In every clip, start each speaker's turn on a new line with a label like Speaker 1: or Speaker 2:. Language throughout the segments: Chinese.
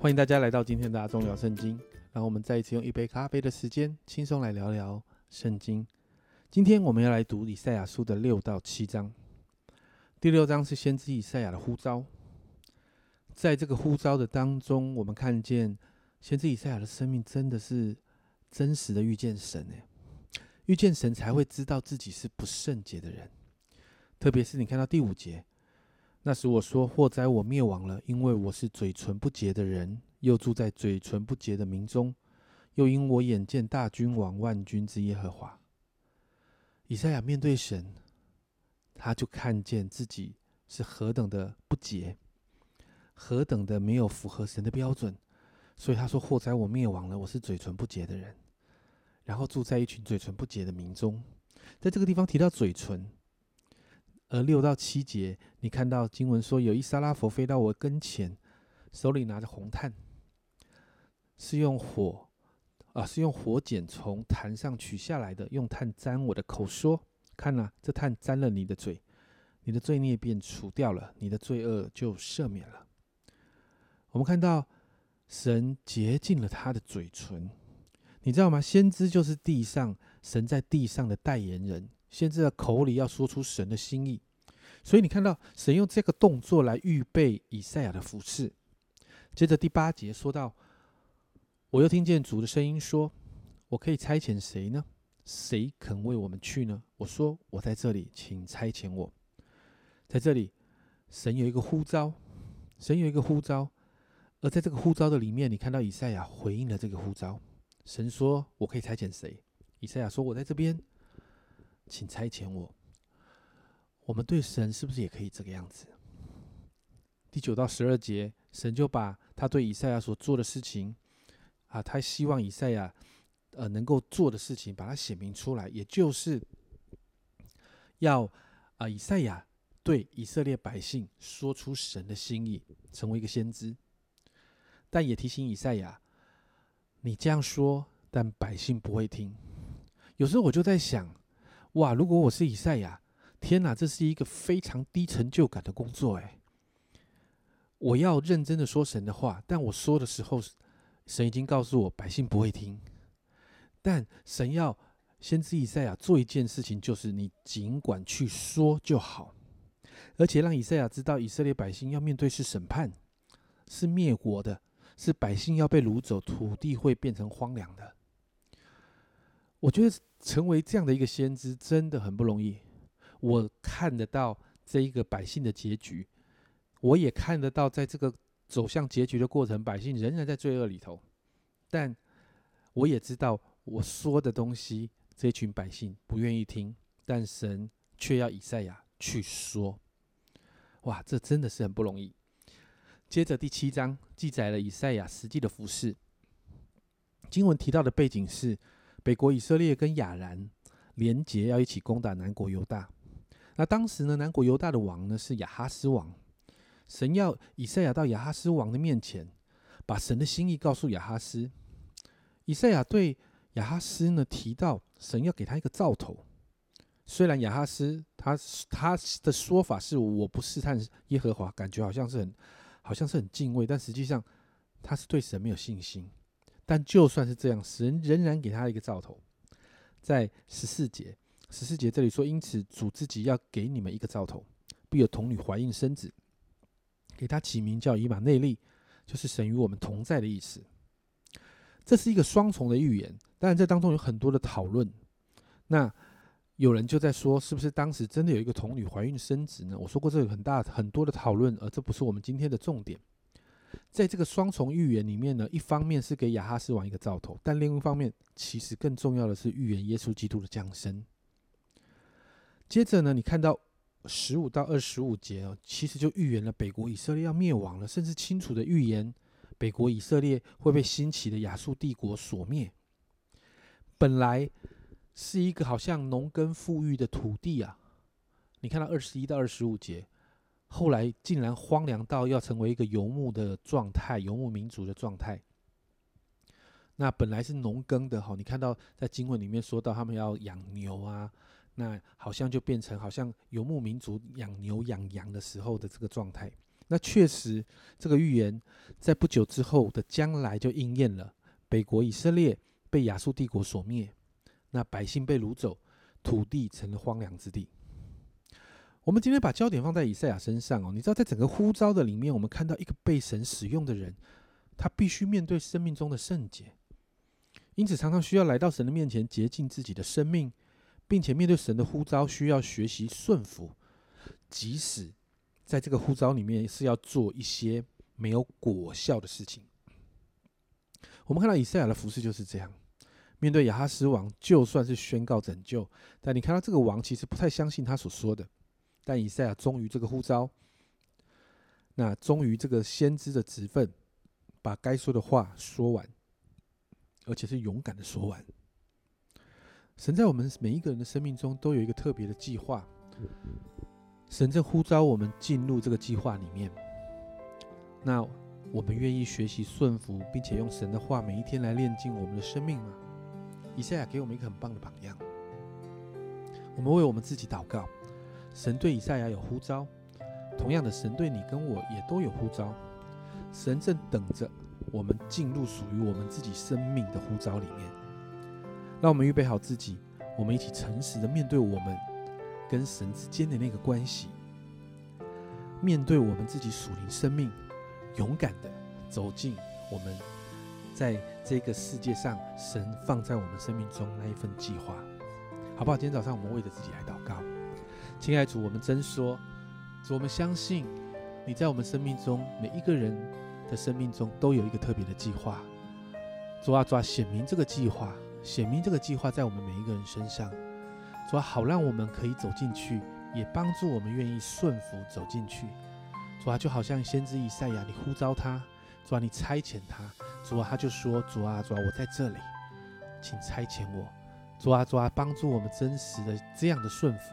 Speaker 1: 欢迎大家来到今天的阿忠聊圣经，让我们再一次用一杯咖啡的时间，轻松来聊聊圣经。今天我们要来读以赛亚书的六到七章。第六章是先知以赛亚的呼召，在这个呼召的当中，我们看见先知以赛亚的生命真的是真实的遇见神诶，遇见神才会知道自己是不圣洁的人。特别是你看到第五节。那时我说：“祸灾我灭亡了，因为我是嘴唇不洁的人，又住在嘴唇不洁的民中，又因我眼见大君王万军之耶和华。”以赛亚面对神，他就看见自己是何等的不洁，何等的没有符合神的标准，所以他说：“祸灾我灭亡了，我是嘴唇不洁的人，然后住在一群嘴唇不洁的民中。”在这个地方提到嘴唇。而六到七节，你看到经文说，有一沙拉佛飞到我跟前，手里拿着红炭，是用火啊，是用火剪从坛上取下来的，用炭沾我的口，说：“看呐，这炭沾了你的嘴，你的罪孽便除掉了，你的罪恶就赦免了。”我们看到神洁净了他的嘴唇，你知道吗？先知就是地上神在地上的代言人。先知的口里要说出神的心意，所以你看到神用这个动作来预备以赛亚的服饰。接着第八节说到，我又听见主的声音说：“我可以差遣谁呢？谁肯为我们去呢？”我说：“我在这里，请差遣我。”在这里，神有一个呼召，神有一个呼召，而在这个呼召的里面，你看到以赛亚回应了这个呼召。神说：“我可以差遣谁？”以赛亚说：“我在这边。”请差遣我。我们对神是不是也可以这个样子？第九到十二节，神就把他对以赛亚所做的事情，啊，他希望以赛亚呃能够做的事情，把它写明出来，也就是要啊以赛亚对以色列百姓说出神的心意，成为一个先知。但也提醒以赛亚，你这样说，但百姓不会听。有时候我就在想。哇！如果我是以赛亚，天哪，这是一个非常低成就感的工作哎！我要认真的说神的话，但我说的时候，神已经告诉我百姓不会听。但神要先知以赛亚做一件事情，就是你尽管去说就好，而且让以赛亚知道以色列百姓要面对是审判，是灭国的，是百姓要被掳走，土地会变成荒凉的。我觉得成为这样的一个先知真的很不容易。我看得到这一个百姓的结局，我也看得到在这个走向结局的过程，百姓仍然在罪恶里头。但我也知道我说的东西，这群百姓不愿意听，但神却要以赛亚去说。哇，这真的是很不容易。接着第七章记载了以赛亚实际的服饰。经文提到的背景是。北国以色列跟亚兰联结，要一起攻打南国犹大。那当时呢，南国犹大的王呢是亚哈斯王。神要以赛亚到亚哈斯王的面前，把神的心意告诉亚哈斯。以赛亚对亚哈斯呢提到，神要给他一个兆头。虽然亚哈斯他他的说法是我不试探耶和华，感觉好像是很好像是很敬畏，但实际上他是对神没有信心。但就算是这样，神仍然给他一个兆头，在十四节，十四节这里说：“因此主自己要给你们一个兆头，必有童女怀孕生子，给他起名叫以马内利，就是神与我们同在的意思。”这是一个双重的预言，当然这当中有很多的讨论。那有人就在说，是不是当时真的有一个童女怀孕生子呢？我说过，这有很大很多的讨论，而这不是我们今天的重点。在这个双重预言里面呢，一方面是给亚哈斯王一个兆头，但另一方面，其实更重要的是预言耶稣基督的降生。接着呢，你看到十五到二十五节哦，其实就预言了北国以色列要灭亡了，甚至清楚的预言北国以色列会被兴起的亚述帝国所灭。本来是一个好像农耕富裕的土地啊，你看到二十一到二十五节。后来竟然荒凉到要成为一个游牧的状态，游牧民族的状态。那本来是农耕的哈，你看到在经文里面说到他们要养牛啊，那好像就变成好像游牧民族养牛养羊的时候的这个状态。那确实，这个预言在不久之后的将来就应验了。北国以色列被亚述帝国所灭，那百姓被掳走，土地成了荒凉之地。我们今天把焦点放在以赛亚身上哦，你知道，在整个呼召的里面，我们看到一个被神使用的人，他必须面对生命中的圣洁，因此常常需要来到神的面前洁净自己的生命，并且面对神的呼召，需要学习顺服，即使。在这个呼召里面是要做一些没有果效的事情。我们看到以赛亚的服饰就是这样，面对亚哈斯王，就算是宣告拯救，但你看到这个王其实不太相信他所说的。但以赛亚忠于这个呼召，那忠于这个先知的职分，把该说的话说完，而且是勇敢的说完。神在我们每一个人的生命中都有一个特别的计划。神正呼召我们进入这个计划里面，那我们愿意学习顺服，并且用神的话每一天来炼净我们的生命吗？以赛亚给我们一个很棒的榜样。我们为我们自己祷告，神对以赛亚有呼召，同样的，神对你跟我也都有呼召。神正等着我们进入属于我们自己生命的呼召里面。让我们预备好自己，我们一起诚实的面对我们。跟神之间的那个关系，面对我们自己属灵生命，勇敢的走进我们在这个世界上神放在我们生命中那一份计划，好不好？今天早上我们为着自己来祷告，亲爱的主，我们真说，主，我们相信你在我们生命中每一个人的生命中都有一个特别的计划，主啊，主啊，显明这个计划，显明这个计划在我们每一个人身上。主啊，好让我们可以走进去，也帮助我们愿意顺服走进去。主啊，就好像先知以赛亚，你呼召他，主啊，你差遣他，主啊，他就说：主啊，主啊，我在这里，请差遣我。主啊，主啊，帮助我们真实的这样的顺服。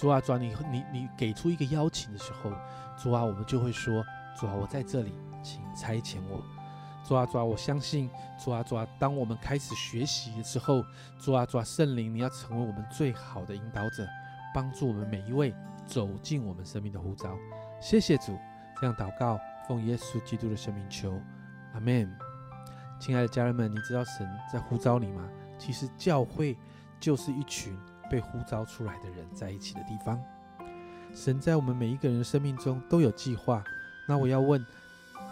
Speaker 1: 主啊，主啊，你你你给出一个邀请的时候，主啊，我们就会说：主啊，我在这里，请差遣我。主啊，主啊，我相信主啊，主啊，当我们开始学习的时候，主啊，主，圣灵，你要成为我们最好的引导者，帮助我们每一位走进我们生命的呼召。谢谢主，这样祷告，奉耶稣基督的生命求，阿门。亲爱的家人们，你知道神在呼召你吗？其实教会就是一群被呼召出来的人在一起的地方。神在我们每一个人的生命中都有计划。那我要问，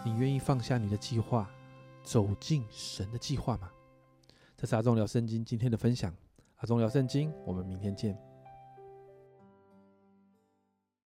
Speaker 1: 你愿意放下你的计划？走进神的计划吗？这是阿忠聊圣经今天的分享。阿忠聊圣经，我们明天见。